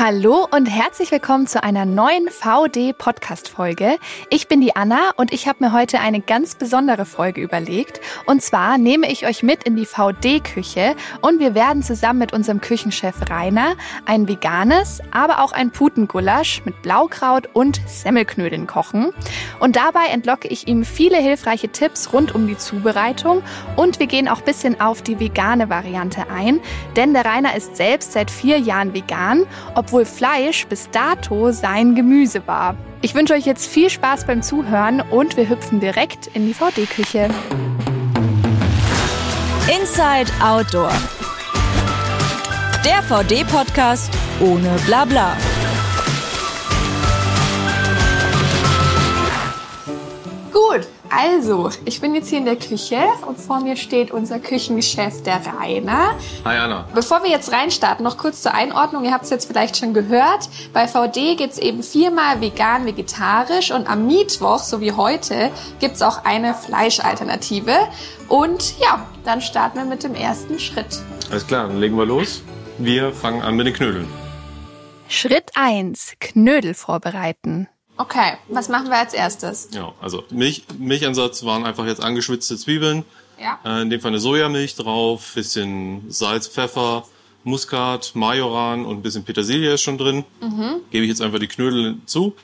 Hallo und herzlich willkommen zu einer neuen VD-Podcast-Folge. Ich bin die Anna und ich habe mir heute eine ganz besondere Folge überlegt. Und zwar nehme ich euch mit in die VD-Küche und wir werden zusammen mit unserem Küchenchef Rainer ein veganes, aber auch ein Putengulasch mit Blaukraut und Semmelknödeln kochen. Und dabei entlocke ich ihm viele hilfreiche Tipps rund um die Zubereitung und wir gehen auch bisschen auf die vegane Variante ein, denn der Rainer ist selbst seit vier Jahren vegan, obwohl Fleisch bis dato sein Gemüse war. Ich wünsche euch jetzt viel Spaß beim Zuhören und wir hüpfen direkt in die VD-Küche. Inside Outdoor. Der VD-Podcast ohne Blabla. Also, ich bin jetzt hier in der Küche und vor mir steht unser Küchenchef, der Rainer. Hi Anna. Bevor wir jetzt reinstarten, noch kurz zur Einordnung. Ihr habt es jetzt vielleicht schon gehört. Bei VD gibt es eben viermal vegan, vegetarisch und am Mittwoch, so wie heute, gibt es auch eine Fleischalternative. Und ja, dann starten wir mit dem ersten Schritt. Alles klar, dann legen wir los. Wir fangen an mit den Knödeln. Schritt 1. Knödel vorbereiten. Okay, was machen wir als erstes? Ja, also Milch, Milchansatz waren einfach jetzt angeschwitzte Zwiebeln. Ja. Äh, in dem Fall eine Sojamilch drauf, bisschen Salz, Pfeffer, Muskat, Majoran und ein bisschen Petersilie ist schon drin. Gebe ich jetzt einfach die Knödel hinzu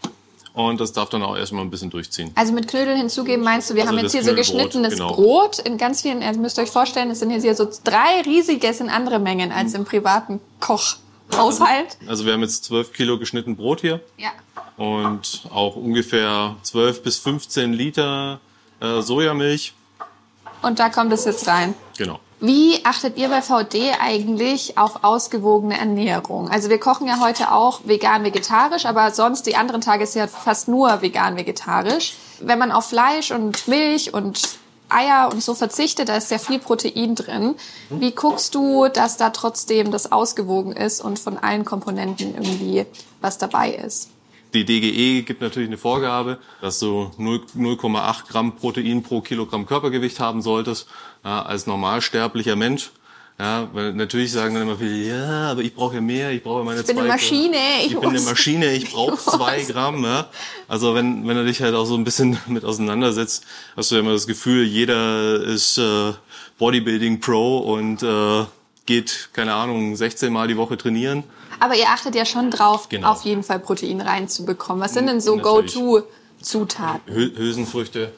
und das darf dann auch erstmal ein bisschen durchziehen. Also mit Knödeln hinzugeben meinst du, wir Also haben jetzt hier so geschnittenes genau. Brot in ganz vielen, also müsst ihr euch vorstellen, es sind hier so drei riesige, es sind andere Mengen als im privaten Kochhaushalt. Also wir haben jetzt 12 Kilo geschnitten Brot hier Ja. und auch ungefähr 12 bis 15 Liter äh, Sojamilch. Und da kommt es jetzt rein. Genau. Wie achtet ihr bei VD eigentlich auf ausgewogene Ernährung? Also wir kochen ja heute auch vegan-vegetarisch, aber sonst die anderen Tage ist ja fast nur vegan-vegetarisch. Wenn man auf Fleisch und Milch und Eier und so verzichtet, da ist ja viel Protein drin. Wie guckst du, dass da trotzdem das ausgewogen ist und von allen Komponenten irgendwie was dabei ist? Die DGE gibt natürlich eine Vorgabe, dass du 0 0,8 Gramm Protein pro Kilogramm Körpergewicht haben solltest, ja, als normalsterblicher Mensch. Ja, weil natürlich sagen dann immer viele, ja, aber ich brauche ja mehr, ich brauche meine Ich bin zwei eine Maschine, ich Ich, bin eine Maschine, ich brauche zwei Gramm. Ja. Also wenn, wenn du dich halt auch so ein bisschen mit auseinandersetzt, hast du ja immer das Gefühl, jeder ist äh, Bodybuilding Pro und äh, geht, keine Ahnung, 16 Mal die Woche trainieren. Aber ihr achtet ja schon drauf, Genau. auf jeden Fall Protein reinzubekommen. Was sind denn so. Go-To-Zutaten? Hü- Hülsenfrüchte,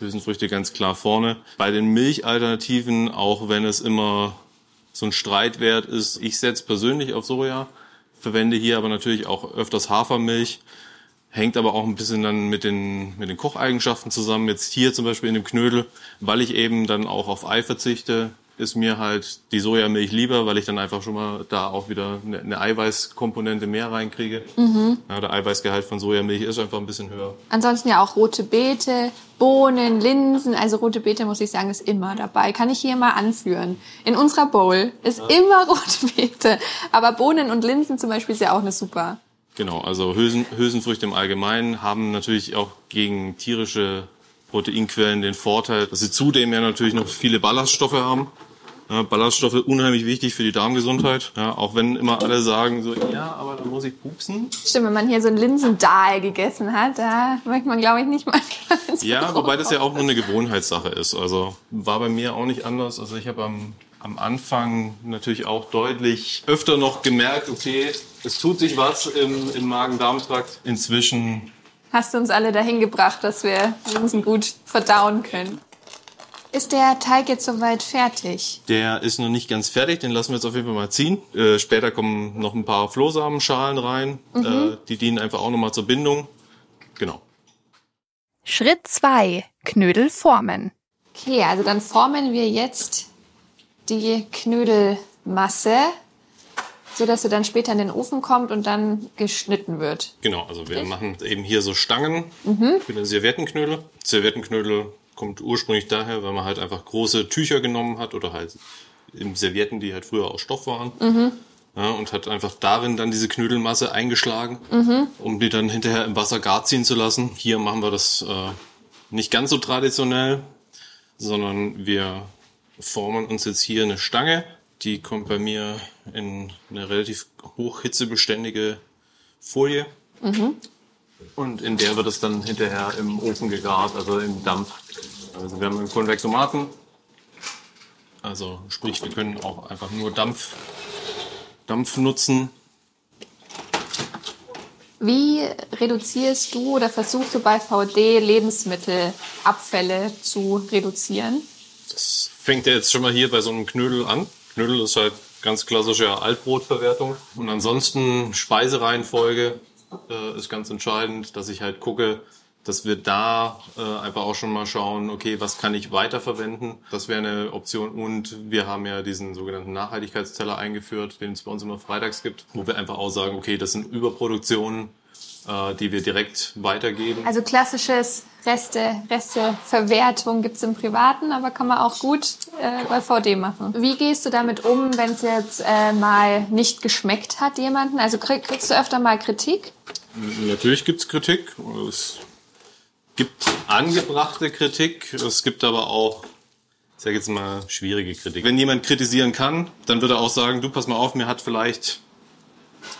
Hülsenfrüchte ganz klar vorne. Bei den Milchalternativen, auch wenn es immer so ein Streitwert ist, ich setze persönlich auf Soja, verwende hier aber natürlich auch öfters Hafermilch. Hängt aber auch ein bisschen dann mit den, mit den Kocheigenschaften zusammen. Jetzt hier zum Beispiel in dem Knödel, weil ich eben dann auch auf Ei verzichte, ist mir halt die Sojamilch lieber, weil ich dann einfach schon mal da auch wieder eine, eine Eiweißkomponente mehr reinkriege. Ja, der Eiweißgehalt von Sojamilch ist einfach ein bisschen höher. Ansonsten ja auch rote Beete, Bohnen, Linsen. Also rote Beete, muss ich sagen, ist immer dabei. Kann ich hier mal anführen. In unserer Bowl ist immer rote Beete. Aber Bohnen und Linsen zum Beispiel ist ja auch eine super. Genau, also Hülsen, Hülsenfrüchte im Allgemeinen haben natürlich auch gegen tierische Proteinquellen den Vorteil, dass sie zudem ja natürlich noch viele Ballaststoffe haben. Ja, Ballaststoffe unheimlich wichtig für die Darmgesundheit. Ja, auch wenn immer alle sagen so, ja, aber da muss ich pupsen. Stimmt, wenn man hier so ein Linsendahl gegessen hat, da möchte man, glaube ich, nicht mal Ja, wobei das ja auch nur eine Gewohnheitssache ist. Also war bei mir auch nicht anders. Also ich habe am, am Anfang natürlich auch deutlich öfter noch gemerkt, okay, es tut sich was im, im Magen-Darm-Trakt. Inzwischen Hast du uns alle dahin gebracht, dass wir Linsen gut verdauen können. Ist der Teig jetzt soweit fertig? Der ist noch nicht ganz fertig, den lassen wir jetzt auf jeden Fall mal ziehen. Äh, später kommen noch ein paar Flohsamenschalen rein. Äh, die dienen einfach auch nochmal zur Bindung. Genau. Schritt 2. Knödel formen. Okay, also dann formen wir jetzt die Knödelmasse, so dass sie dann später in den Ofen kommt und dann geschnitten wird. Genau, also wir machen eben hier so Stangen Mhm. für den Serviettenknödel. Serviettenknödel kommt ursprünglich daher, weil man halt einfach große Tücher genommen hat oder halt im Servietten, die halt früher aus Stoff waren. Mhm. Ja, und hat einfach darin dann diese Knödelmasse eingeschlagen, Mhm. um die dann hinterher im Wasser gar ziehen zu lassen. Hier machen wir das äh, nicht ganz so traditionell, sondern wir formen uns jetzt hier eine Stange, Die kommt bei mir in eine relativ hochhitzebeständige Folie. Und in der wird es dann hinterher im Ofen gegart, also im Dampf. Also wir haben einen Konvexomaten. Also sprich, wir können auch einfach nur Dampf, Dampf nutzen. Wie reduzierst du oder versuchst du bei VD Lebensmittelabfälle zu reduzieren? Das fängt ja jetzt schon mal hier bei so einem Knödel an. Knödel ist halt ganz klassische Altbrotverwertung. Und ansonsten Speisereihenfolge äh, ist ganz entscheidend, dass ich halt gucke, dass wir da äh, einfach auch schon mal schauen, okay, was kann ich weiterverwenden? Das wäre eine Option. Und wir haben ja diesen sogenannten Nachhaltigkeitsteller eingeführt, den es bei uns immer freitags gibt, wo wir einfach auch sagen, okay, das sind Überproduktionen, äh, die wir direkt weitergeben. Also klassisches Reste, Resteverwertung gibt's im Privaten, aber kann man auch gut äh, bei VD machen. Wie gehst du damit um, wenn es jetzt äh, mal nicht geschmeckt hat jemanden? Also krieg, kriegst du öfter mal Kritik? Natürlich gibt's Kritik. Es gibt angebrachte Kritik. Es gibt aber auch, ich sage jetzt mal, schwierige Kritik. Wenn jemand kritisieren kann, dann wird er auch sagen, du pass mal auf, mir hat vielleicht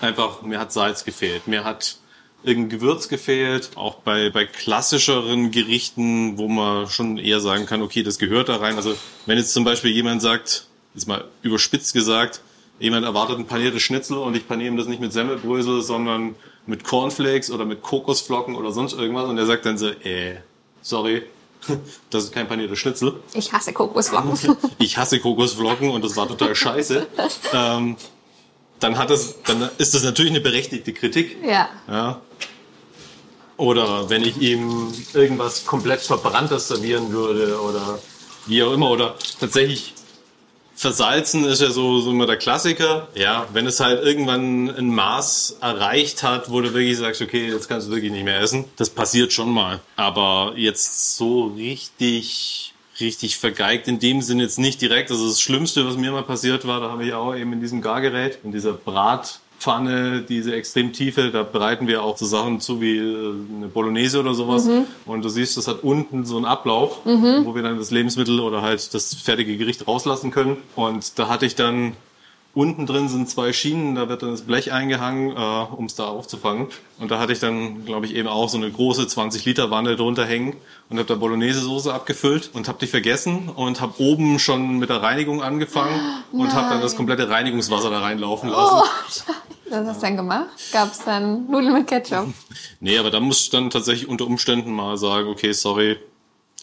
einfach, mir hat Salz gefehlt, mir hat irgendein Gewürz gefehlt. Auch bei, bei klassischeren Gerichten, wo man schon eher sagen kann, okay, das gehört da rein. Also wenn jetzt zum Beispiel jemand sagt, jetzt mal überspitzt gesagt, jemand erwartet ein paniertes Schnitzel und ich paniere ihm das nicht mit Semmelbrösel, sondern mit Cornflakes oder mit Kokosflocken oder sonst irgendwas und er sagt dann so, äh, sorry, das ist kein paniertes Schnitzel. Ich hasse Kokosflocken. Ich hasse Kokosflocken und das war total scheiße. Ähm, dann hat das, dann ist das natürlich eine berechtigte Kritik. ja. Ja. Oder wenn ich ihm irgendwas komplett Verbranntes servieren würde oder wie auch immer. Oder tatsächlich versalzen ist ja so, so immer der Klassiker. Ja, wenn es halt irgendwann ein Maß erreicht hat, wo du wirklich sagst, okay, jetzt kannst du wirklich nicht mehr essen. Das passiert schon mal. Aber jetzt so richtig, richtig vergeigt in dem Sinne jetzt nicht direkt. Also das Schlimmste, was mir mal passiert war, da habe ich auch eben in diesem Gargerät, in dieser Bratpfanne, diese extrem tiefe, da bereiten wir auch so Sachen zu wie äh, eine Bolognese oder sowas. Und du siehst, das hat unten so einen Ablauf, wo wir dann das Lebensmittel oder halt das fertige Gericht rauslassen können. Und da hatte ich dann Unten drin sind zwei Schienen, da wird dann das Blech eingehangen, äh, um es da aufzufangen. Und da hatte ich dann, glaube ich, eben auch so eine große 20 Liter Wanne drunter hängen und habe da Bolognese-Soße abgefüllt und habe die vergessen und habe oben schon mit der Reinigung angefangen und habe dann das komplette Reinigungswasser da reinlaufen lassen. Oh, was hast du dann gemacht? Gab's dann Nudeln mit Ketchup? Nee, aber da muss ich dann tatsächlich unter Umständen mal sagen, okay, sorry,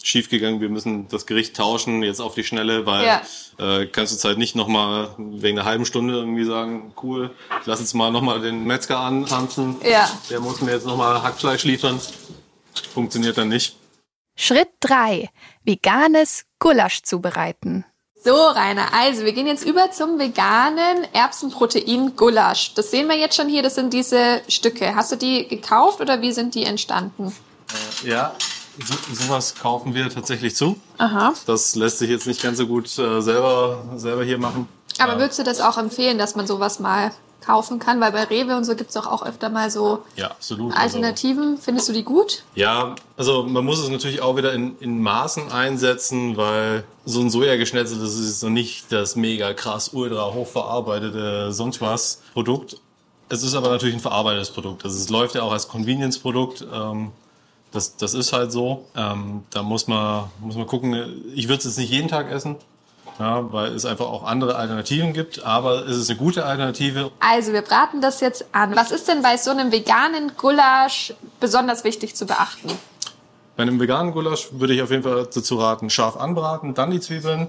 schiefgegangen, wir müssen das Gericht tauschen, jetzt auf die Schnelle, weil Ja. äh, kannst du jetzt halt nicht nochmal wegen einer halben Stunde irgendwie sagen, cool, ich lass jetzt mal nochmal den Metzger antanzen, Ja. der muss mir jetzt nochmal Hackfleisch liefern. Funktioniert dann nicht. Schritt 3. Veganes Gulasch zubereiten. So, Rainer, also wir gehen jetzt über zum veganen Erbsenprotein-Gulasch. Das sehen wir jetzt schon hier, das sind diese Stücke. Hast du die gekauft oder wie sind die entstanden? Ja, so, sowas kaufen wir tatsächlich zu. Aha. Das lässt sich jetzt nicht ganz so gut äh, selber, selber hier machen. Aber würdest du das auch empfehlen, dass man sowas mal kaufen kann? Weil bei Rewe und so gibt's doch auch öfter mal so Ja, absolut. Also- Alternativen. Findest du die gut? Ja, also man muss es natürlich auch wieder in, in Maßen einsetzen, weil so ein Sojageschnetzel, das ist noch nicht das mega krass, ultra hochverarbeitete sonst was Produkt. Es ist aber natürlich ein verarbeitetes Produkt. Also es läuft ja auch als Convenience-Produkt. Ähm, das, das ist halt so. Ähm, da muss man, muss man gucken. Ich würde es jetzt nicht jeden Tag essen, ja, weil es einfach auch andere Alternativen gibt. Aber es ist eine gute Alternative. Also, wir braten das jetzt an. Was ist denn bei so einem veganen Gulasch besonders wichtig zu beachten? Bei einem veganen Gulasch würde ich auf jeden Fall dazu raten, scharf anbraten, dann die Zwiebeln,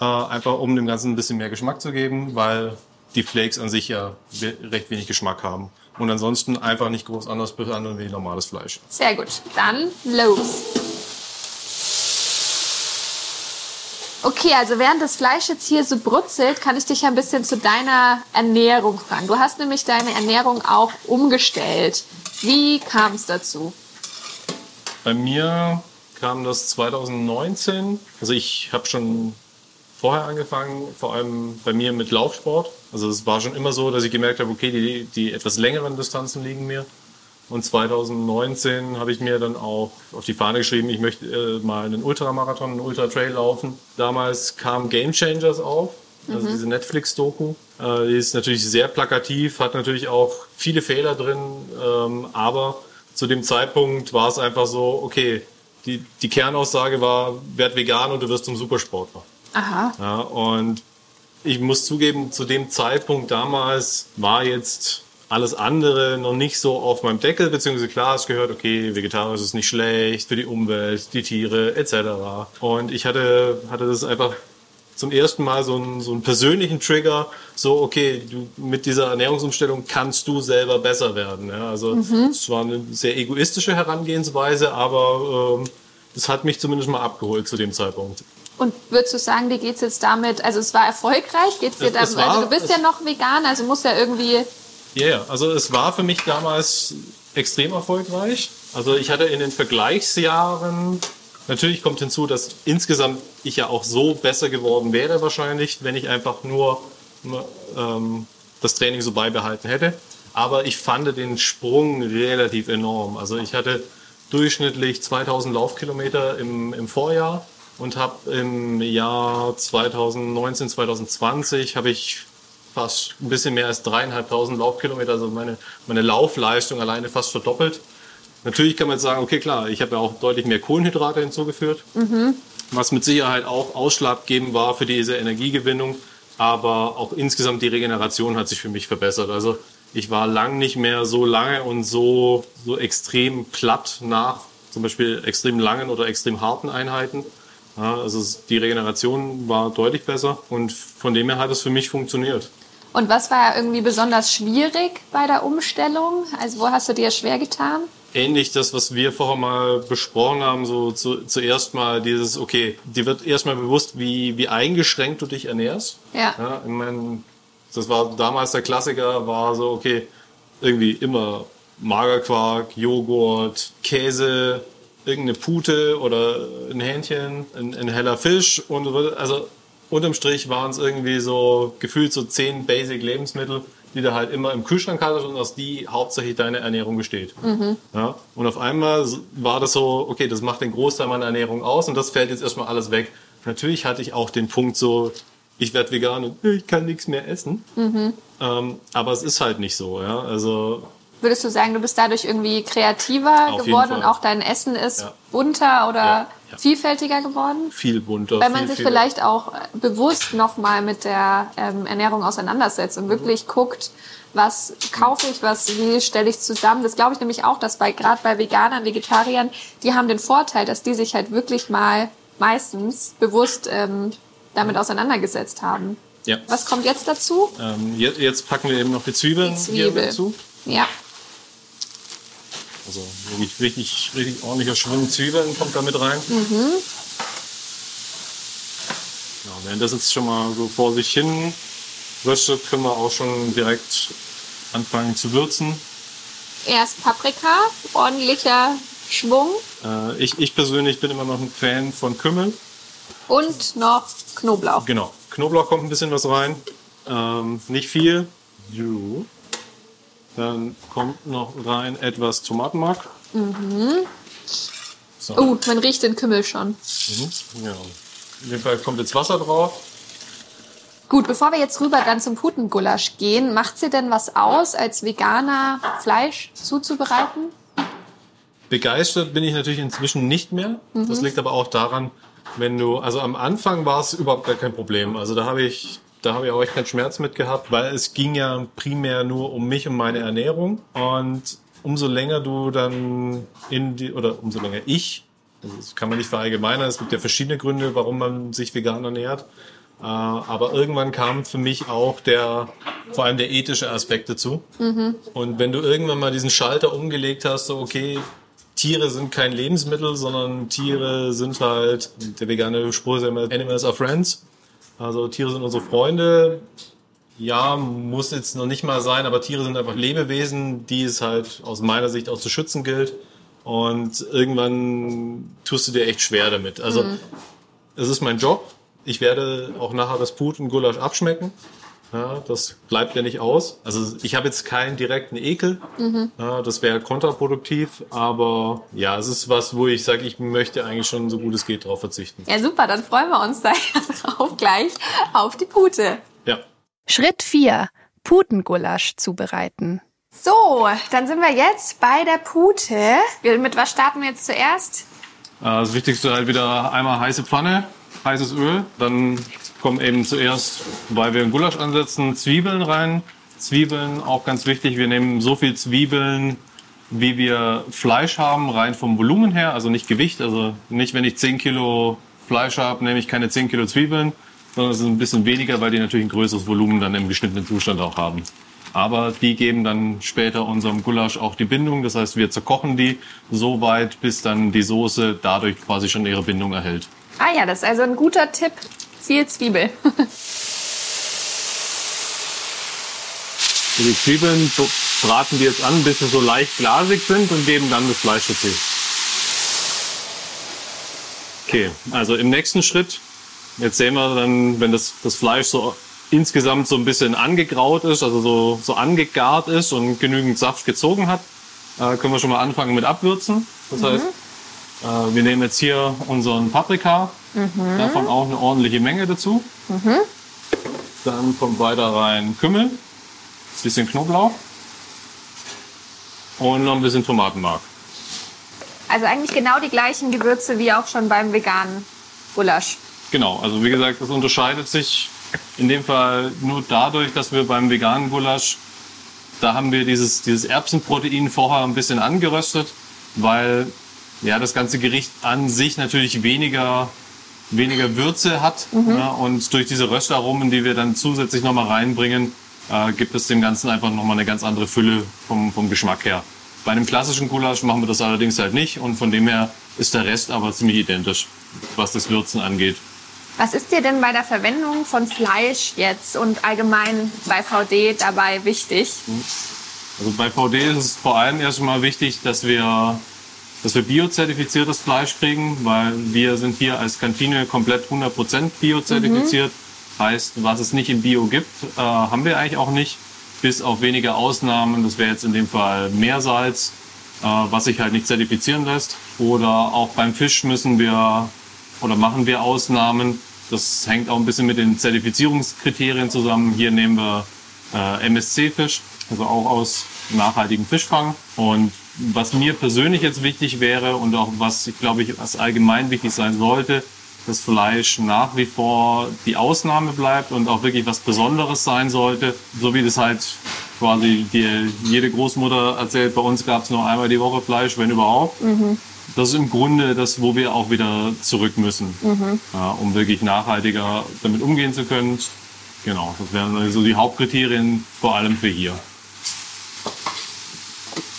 äh, einfach um dem Ganzen ein bisschen mehr Geschmack zu geben, weil die Flakes an sich ja recht wenig Geschmack haben. Und ansonsten einfach nicht groß anders behandeln wie normales Fleisch. Sehr gut. Dann los. Okay, also während das Fleisch jetzt hier so brutzelt, kann ich dich ein bisschen zu deiner Ernährung fragen. Du hast nämlich deine Ernährung auch umgestellt. Wie kam es dazu? Bei mir kam das 2019. Also ich habe schon vorher angefangen, vor allem bei mir mit Laufsport. Also es war schon immer so, dass ich gemerkt habe, okay, die, die etwas längeren Distanzen liegen mir. Und 2019 habe ich mir dann auch auf die Fahne geschrieben, ich möchte äh, mal einen Ultramarathon, einen Ultra-Trail laufen. Damals kam Game Changers auf. also diese Netflix-Doku. Äh, die ist natürlich sehr plakativ, hat natürlich auch viele Fehler drin, ähm, aber zu dem Zeitpunkt war es einfach so, okay, die, die Kernaussage war, werd vegan und du wirst zum Supersportler. Aha. Ja, und ich muss zugeben, zu dem Zeitpunkt damals war jetzt alles andere noch nicht so auf meinem Deckel, beziehungsweise klar, es gehört, okay, vegetarisch ist nicht schlecht für die Umwelt, die Tiere etc. Und ich hatte, hatte das einfach zum ersten Mal so einen, so einen persönlichen Trigger, so, okay, du, mit dieser Ernährungsumstellung kannst du selber besser werden. Ja? Also es war eine sehr egoistische Herangehensweise, aber ähm, das hat mich zumindest mal abgeholt zu dem Zeitpunkt. Und würdest du sagen, dir geht's jetzt damit, also es war erfolgreich, geht's dir Es- damit, es war- also du bist es- ja noch vegan, also muss ja irgendwie, Ja, yeah, also es war für mich damals extrem erfolgreich. Also ich hatte in den Vergleichsjahren, natürlich kommt hinzu, dass insgesamt ich ja auch so besser geworden wäre wahrscheinlich, wenn ich einfach nur ähm, das Training so beibehalten hätte. Aber ich fand den Sprung relativ enorm. Also ich hatte durchschnittlich 2000 Laufkilometer im, im Vorjahr und habe im Jahr 2019, 2020 habe ich fast ein bisschen mehr als dreieinhalbtausend Laufkilometer, also meine, meine Laufleistung alleine fast verdoppelt. Natürlich kann man jetzt sagen, okay, klar, ich habe ja auch deutlich mehr Kohlenhydrate hinzugeführt, was mit Sicherheit auch ausschlaggebend war für diese Energiegewinnung, aber auch insgesamt die Regeneration hat sich für mich verbessert. Also ich war lang nicht mehr so lange und so, so extrem platt nach zum Beispiel extrem langen oder extrem harten Einheiten. Ja, also die Regeneration war deutlich besser und von dem her hat es für mich funktioniert. und was war irgendwie besonders schwierig bei der Umstellung? Also wo hast du dir schwer getan? ähnlich das, was wir vorher mal besprochen haben, so zu, zuerst mal dieses, okay, dir wird erstmal bewusst, wie, wie eingeschränkt du dich ernährst. Ja. ja ich mein, das war damals der Klassiker, war so, okay, irgendwie immer Magerquark, Joghurt, Käse, irgendeine Pute oder ein Hähnchen, ein, ein heller Fisch und so, also unterm Strich waren es irgendwie so gefühlt so zehn Basic Lebensmittel, die du halt immer im Kühlschrank hattest und aus die hauptsächlich deine Ernährung besteht. Ja? Und auf einmal war das so, okay, das macht den Großteil meiner Ernährung aus und das fällt jetzt erstmal alles weg. Natürlich hatte ich auch den Punkt so, ich werde vegan und ich kann nichts mehr essen. Ähm, aber es ist halt nicht so. Ja? Also Würdest du sagen, du bist dadurch irgendwie kreativer Auf geworden und auch dein Essen ist Ja. bunter oder Ja, ja. vielfältiger geworden? viel bunter. Wenn man viel, sich viel, vielleicht auch äh, bewusst nochmal mit der ähm, Ernährung auseinandersetzt und wirklich guckt, was kaufe ich, was, wie stelle ich zusammen. Das glaube ich nämlich auch, dass bei gerade bei Veganern, Vegetariern, die haben den Vorteil, dass die sich halt wirklich mal meistens bewusst ähm, damit auseinandergesetzt haben. Ja. Was kommt jetzt dazu? Ähm, jetzt, jetzt packen wir eben noch die Zwiebeln Die hier Zwiebel. dazu. Ja. Also wirklich richtig, richtig ordentlicher Schwung Zwiebeln kommt da mit rein. Mhm. Ja, während das jetzt schon mal so vor sich hin röstet, können wir auch schon direkt anfangen zu würzen. Erst Paprika, ordentlicher Schwung Äh, ich, ich persönlich bin immer noch ein Fan von Kümmel. und noch Knoblauch. Genau. Knoblauch kommt ein bisschen was rein. Ähm, nicht viel. Jo. Dann kommt noch rein etwas Tomatenmark. So. Uh, man riecht den Kümmel schon. Mhm. Ja. In dem Fall kommt jetzt Wasser drauf. Gut, bevor wir jetzt rüber dann zum Putengulasch gehen, macht sie denn was aus, als Veganer Fleisch zuzubereiten? Begeistert bin ich natürlich inzwischen nicht mehr. Das liegt aber auch daran, wenn du, also am Anfang war es überhaupt gar kein Problem. Also da habe ich, da habe ich auch echt keinen Schmerz mit gehabt, weil es ging ja primär nur um mich und meine Ernährung. Und umso länger du dann in die, oder umso länger ich, das kann man nicht verallgemeinern, es gibt ja verschiedene Gründe, warum man sich vegan ernährt. Äh, Aber irgendwann kam für mich auch der, vor allem der ethische Aspekt dazu. Und wenn du irgendwann mal diesen Schalter umgelegt hast, so okay, Tiere sind kein Lebensmittel, sondern Tiere sind halt, der vegane Spruch ist immer, Animals are friends. Also Tiere sind unsere Freunde. Ja, muss jetzt noch nicht mal sein, aber Tiere sind einfach Lebewesen, die es halt aus meiner Sicht auch zu schützen gilt. Und irgendwann tust du dir echt schwer damit. Also es ist mein Job. Ich werde auch nachher das Puten Gulasch abschmecken. Ja, das bleibt ja nicht aus. Also ich habe jetzt keinen direkten Ekel. Ja, das wäre kontraproduktiv. Aber ja, es ist was, wo ich sage, ich möchte eigentlich schon so gut es geht drauf verzichten. Ja, super, dann freuen wir uns da drauf gleich auf die Pute. Ja. Schritt 4. Putengulasch zubereiten. So, dann sind wir jetzt bei der Pute. Mit was starten wir jetzt zuerst? Äh, Das Wichtigste halt wieder einmal heiße Pfanne, heißes Öl. Dann kommen eben zuerst, weil wir einen Gulasch ansetzen, Zwiebeln rein. Zwiebeln auch ganz wichtig. Wir nehmen so viel Zwiebeln, wie wir Fleisch haben, rein vom Volumen her, also nicht Gewicht. Also nicht, wenn ich 10 Kilo Fleisch habe, nehme ich keine 10 Kilo Zwiebeln, sondern es ist ein bisschen weniger, weil die natürlich ein größeres Volumen dann im geschnittenen Zustand auch haben. Aber die geben dann später unserem Gulasch auch die Bindung. Das heißt, wir zerkochen die so weit, bis dann die Soße dadurch quasi schon ihre Bindung erhält. Ah ja, das ist also ein guter Tipp. Viel Zwiebel. Die Zwiebeln braten wir jetzt an, bis sie so leicht glasig sind und geben dann das Fleisch dazu. Okay, also im nächsten Schritt, jetzt sehen wir dann, wenn das, das Fleisch so insgesamt so ein bisschen angegraut ist, also so, so angegart ist und genügend Saft gezogen hat, äh, können wir schon mal anfangen mit Abwürzen. Das heißt, äh, wir nehmen jetzt hier unseren Paprika, davon auch eine ordentliche Menge dazu. Dann kommt weiter rein Kümmel, bisschen Knoblauch und noch ein bisschen Tomatenmark. Also eigentlich genau die gleichen Gewürze wie auch schon beim veganen Gulasch. Genau, also wie gesagt, das unterscheidet sich in dem Fall nur dadurch, dass wir beim veganen Gulasch, da haben wir dieses, dieses Erbsenprotein vorher ein bisschen angeröstet, weil ja, das ganze Gericht an sich natürlich weniger, weniger Würze hat. Ja, und durch diese Röstaromen, die wir dann zusätzlich nochmal reinbringen, äh, gibt es dem Ganzen einfach nochmal eine ganz andere Fülle vom, vom Geschmack her. Bei einem klassischen Gulasch machen wir das allerdings halt nicht und von dem her ist der Rest aber ziemlich identisch, was das Würzen angeht. Was ist dir denn bei der Verwendung von Fleisch jetzt und allgemein bei VD dabei wichtig? Also bei VD ist es vor allem erstmal wichtig, dass wir, dass wir biozertifiziertes Fleisch kriegen, weil wir sind hier als Kantine komplett 100% biozertifiziert. Heißt, was es nicht im Bio gibt, äh, haben wir eigentlich auch nicht, bis auf wenige Ausnahmen. Das wäre jetzt in dem Fall Meersalz, äh, was sich halt nicht zertifizieren lässt. Oder auch beim Fisch müssen wir oder machen wir Ausnahmen. Das hängt auch ein bisschen mit den Zertifizierungskriterien zusammen. Hier nehmen wir äh, MSC-Fisch, also auch aus nachhaltigem Fischfang. Und was mir persönlich jetzt wichtig wäre und auch was ich glaube ich was allgemein wichtig sein sollte, dass Fleisch nach wie vor die Ausnahme bleibt und auch wirklich was Besonderes sein sollte, so wie das halt quasi die, jede Großmutter erzählt, bei uns gab es nur einmal die Woche Fleisch, wenn überhaupt. Das ist im Grunde das, wo wir auch wieder zurück müssen, ja, um wirklich nachhaltiger damit umgehen zu können. Genau, das wären also die Hauptkriterien, vor allem für hier.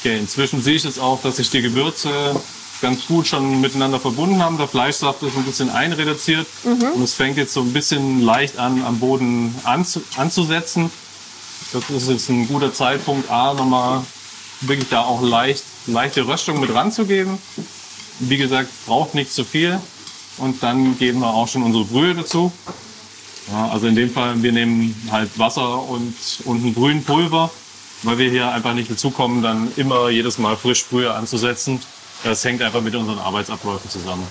Okay, inzwischen sehe ich jetzt auch, dass sich die Gewürze ganz gut schon miteinander verbunden haben. Der Fleischsaft ist ein bisschen einreduziert und es fängt jetzt so ein bisschen leicht an, am Boden anzu anzusetzen. Das ist jetzt ein guter Zeitpunkt, A, nochmal wirklich da auch leicht, leichte Röstung mit ranzugeben. Wie gesagt, braucht nicht zu viel. Und dann geben wir auch schon unsere Brühe dazu. Ja, also in dem Fall, wir nehmen halt Wasser und, und ein Brühenpulver, weil wir hier einfach nicht dazu kommen, dann immer jedes Mal frisch Brühe anzusetzen. Das hängt einfach mit unseren Arbeitsabläufen zusammen.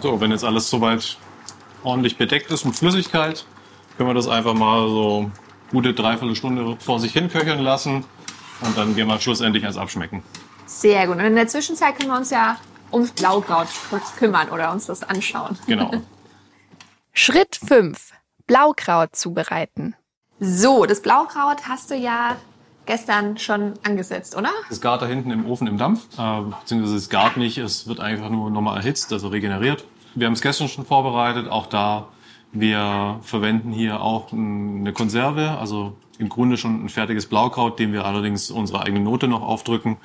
So, wenn jetzt alles soweit ordentlich bedeckt ist mit Flüssigkeit, können wir das einfach mal so gute Dreiviertelstunde vor sich hin köcheln lassen und dann gehen wir schlussendlich ans Abschmecken. Sehr gut. Und in der Zwischenzeit können wir uns ja ums Blaukraut kurz kümmern oder uns das anschauen. Genau. Schritt 5. Blaukraut zubereiten. So, das Blaukraut hast du ja gestern schon angesetzt, oder? Das gart da hinten im Ofen im Dampf, äh, beziehungsweise es gart nicht, es wird einfach nur nochmal erhitzt, also regeneriert. Wir haben es gestern schon vorbereitet, auch da. Wir verwenden hier auch eine Konserve, also im Grunde schon ein fertiges Blaukraut, dem wir allerdings unsere eigene Note noch aufdrücken.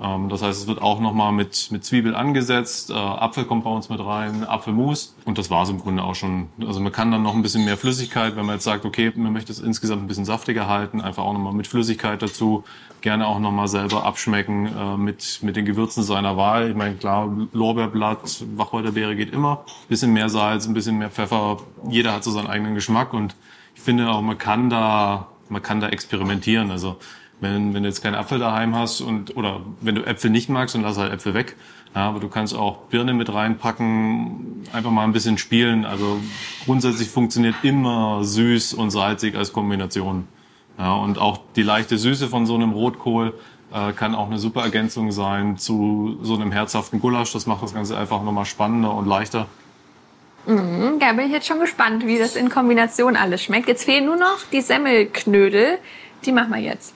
Ähm, das heißt, es wird auch nochmal mit, mit Zwiebel angesetzt, äh, Apfel kommt bei uns mit rein, Apfelmus und das war es im Grunde auch schon. Also man kann dann noch ein bisschen mehr Flüssigkeit, wenn man jetzt sagt, okay, man möchte es insgesamt ein bisschen saftiger halten, einfach auch nochmal mit Flüssigkeit dazu, gerne auch nochmal selber abschmecken äh, mit, mit den Gewürzen seiner Wahl. Ich meine, klar, Lorbeerblatt, Wacholderbeere geht immer, bisschen mehr Salz, ein bisschen mehr Pfeffer, jeder hat so seinen eigenen Geschmack und Ich finde auch, man kann da, man kann da experimentieren. Also wenn, wenn du jetzt keinen Apfel daheim hast und oder wenn du Äpfel nicht magst, dann lass halt Äpfel weg. Ja, aber du kannst auch Birne mit reinpacken, einfach mal ein bisschen spielen. Also grundsätzlich funktioniert immer süß und salzig als Kombination. Ja, und auch die leichte Süße von so einem Rotkohl äh, kann auch eine super Ergänzung sein zu so einem herzhaften Gulasch. Das macht das Ganze einfach nochmal spannender und leichter. Mhm, da bin ich jetzt schon gespannt, wie das in Kombination alles schmeckt. Jetzt fehlen nur noch die Semmelknödel. Die machen wir jetzt.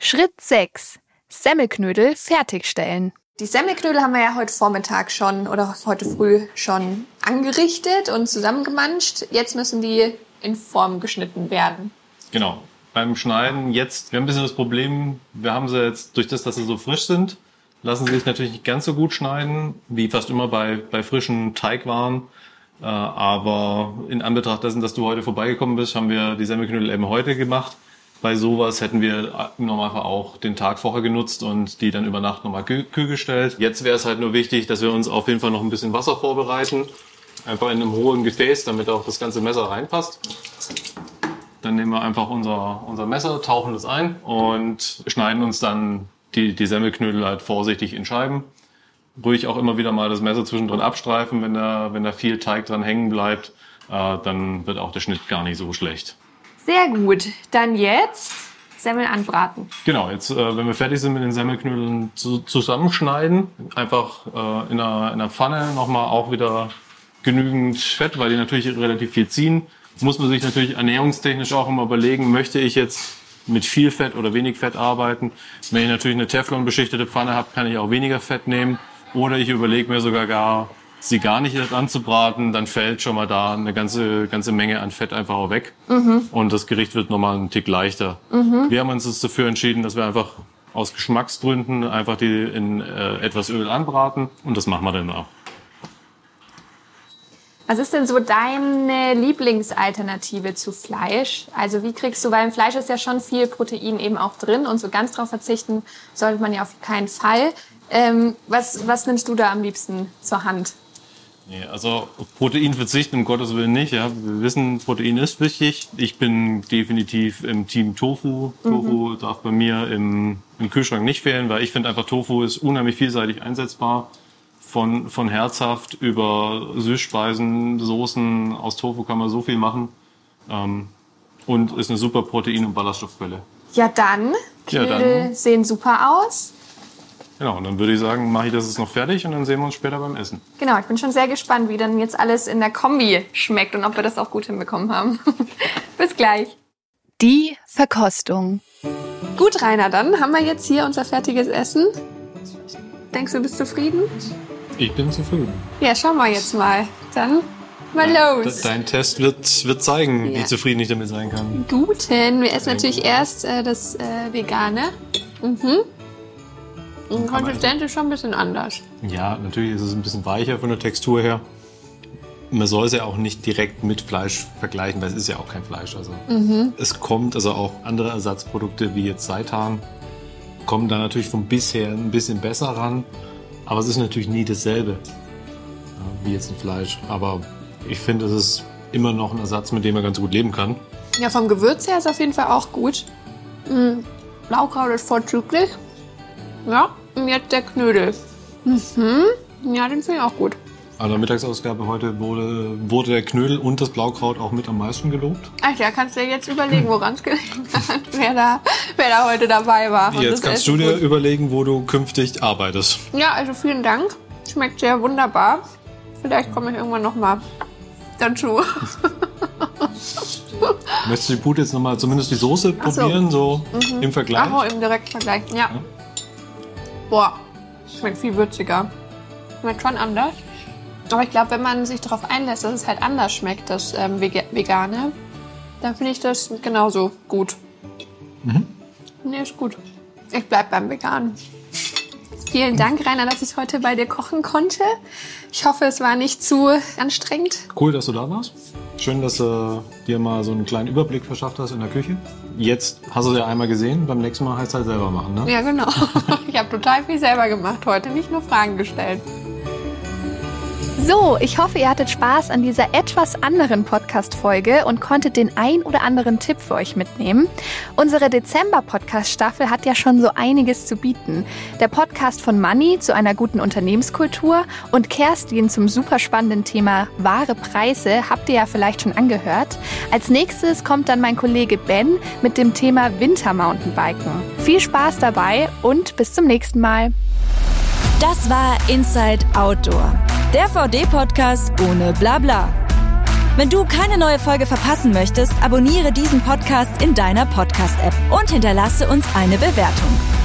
Schritt 6. Semmelknödel fertigstellen. Die Semmelknödel haben wir ja heute Vormittag schon oder heute früh schon angerichtet und zusammengemanscht. Jetzt müssen die in Form geschnitten werden. Genau. Beim Schneiden jetzt, wir haben ein bisschen das Problem, wir haben sie jetzt, durch das, dass sie so frisch sind, lassen sie sich natürlich nicht ganz so gut schneiden, wie fast immer bei, bei frischen Teigwaren. Äh, aber in Anbetracht dessen, dass du heute vorbeigekommen bist, haben wir die Semmelknödel eben heute gemacht bei sowas hätten wir Normalfall auch den Tag vorher genutzt und die dann über Nacht nochmal kühl gestellt. Jetzt wäre es halt nur wichtig, dass wir uns auf jeden Fall noch ein bisschen Wasser vorbereiten. Einfach in einem hohen Gefäß, damit auch das ganze Messer reinpasst. Dann nehmen wir einfach unser, unser Messer, tauchen das ein und schneiden uns dann die, die Semmelknödel halt vorsichtig in Scheiben. Ruhig auch immer wieder mal das Messer zwischendrin abstreifen, wenn da, wenn da viel Teig dran hängen bleibt. Äh, dann wird auch der Schnitt gar nicht so schlecht. Sehr gut. Dann jetzt Semmel anbraten. Genau, jetzt, äh, wenn wir fertig sind mit den Semmelknödeln zu, zusammenschneiden, einfach äh, in, einer, in einer Pfanne nochmal auch wieder genügend Fett, weil die natürlich relativ viel ziehen. Muss man sich natürlich ernährungstechnisch auch immer überlegen, möchte ich jetzt mit viel Fett oder wenig Fett arbeiten. Wenn ich natürlich eine Teflon-beschichtete Pfanne habe, kann ich auch weniger Fett nehmen. Oder ich überlege mir sogar gar, sie gar nicht anzubraten, dann fällt schon mal da eine ganze, ganze Menge an Fett einfach auch weg. Mhm. Und das Gericht wird nochmal einen Tick leichter. Mhm. Wir haben uns dafür entschieden, dass wir einfach aus Geschmacksgründen einfach die in äh, etwas Öl anbraten. Und das machen wir dann auch. Was ist denn so deine Lieblingsalternative zu Fleisch? Also wie kriegst du, weil im Fleisch ist ja schon viel Protein eben auch drin und so ganz drauf verzichten sollte man ja auf keinen Fall. Ähm, was, was nimmst du da am liebsten zur Hand? Nee, also Protein verzichten, um Gottes Willen nicht. Ja. Wir wissen, Protein ist wichtig. Ich bin definitiv im Team Tofu. Mhm. Tofu darf bei mir im, im Kühlschrank nicht fehlen, weil ich finde einfach, Tofu ist unheimlich vielseitig einsetzbar. Von, von herzhaft über Süßspeisen, Soßen. Aus Tofu kann man so viel machen. Ähm, und ist eine super Protein- und Ballaststoffquelle. Ja dann, Knödel ja, dann. sehen super aus. Genau, und dann würde ich sagen, mache ich das jetzt noch fertig und dann sehen wir uns später beim Essen. Genau, ich bin schon sehr gespannt, wie dann jetzt alles in der Kombi schmeckt und ob wir das auch gut hinbekommen haben. Bis gleich. Die Verkostung. Gut, Rainer, dann haben wir jetzt hier unser fertiges Essen. Denkst du, bist zufrieden? Ich bin zufrieden. Ja, schauen wir jetzt mal. Dann mal los. Dein Test wird, wird zeigen, ja. wie zufrieden ich damit sein kann. Guten. Wir essen natürlich erst äh, das äh, Vegane. Mhm. Die Konsistenz ist schon ein bisschen anders. Ja, natürlich ist es ein bisschen weicher von der Textur her. Man soll es ja auch nicht direkt mit Fleisch vergleichen, weil es ist ja auch kein Fleisch. Also mhm. es kommt, also auch andere Ersatzprodukte wie jetzt Seitan kommen da natürlich vom bisher ein bisschen besser ran. Aber es ist natürlich nie dasselbe wie jetzt ein Fleisch. Aber ich finde, es ist immer noch ein Ersatz, mit dem man ganz gut leben kann. Ja, vom Gewürz her ist es auf jeden Fall auch gut. Mhm. Blaukraut ist vorzüglich. Ja, und jetzt der Knödel. Mhm. Ja, den finde ich auch gut. An der Mittagsausgabe heute wurde, wurde der Knödel und das Blaukraut auch mit am meisten gelobt. Ach ja, kannst du dir jetzt überlegen, woran es gelegen hat, wer da, wer da heute dabei war. Und jetzt kannst du dir gut. überlegen, wo du künftig arbeitest. Ja, also vielen Dank. Schmeckt sehr wunderbar. Vielleicht komme ich irgendwann nochmal dazu. Möchtest du die Pute jetzt nochmal, zumindest die Soße probieren, so, so mhm. im Vergleich? Ach, im Direktvergleich, ja. ja. Boah, schmeckt viel würziger. Schmeckt schon anders. Aber ich glaube, wenn man sich darauf einlässt, dass es halt anders schmeckt, das ähm, Vegane, dann finde ich das genauso gut. Mhm. Nee, ist gut. Ich bleib beim Veganen. Vielen Dank, Rainer, dass ich heute bei dir kochen konnte. Ich hoffe, es war nicht zu anstrengend. Cool, dass du da warst. Schön, dass du dir mal so einen kleinen Überblick verschafft hast in der Küche. Jetzt hast du es ja einmal gesehen, beim nächsten Mal heißt es halt selber machen, ne? Ja, genau. Ich habe total viel selber gemacht heute, nicht nur Fragen gestellt. So, ich hoffe, ihr hattet Spaß an dieser etwas anderen Podcast-Folge und konntet den ein oder anderen Tipp für euch mitnehmen. Unsere Dezember-Podcast-Staffel hat ja schon so einiges zu bieten. Der Podcast von Money zu einer guten Unternehmenskultur und Kerstin zum super spannenden Thema wahre Preise habt ihr ja vielleicht schon angehört. Als nächstes kommt dann mein Kollege Ben mit dem Thema Wintermountainbiken. Viel Spaß dabei und bis zum nächsten Mal. Das war Inside Outdoor, der VD-Podcast ohne Blabla. Wenn du keine neue Folge verpassen möchtest, abonniere diesen Podcast in deiner Podcast-App und hinterlasse uns eine Bewertung.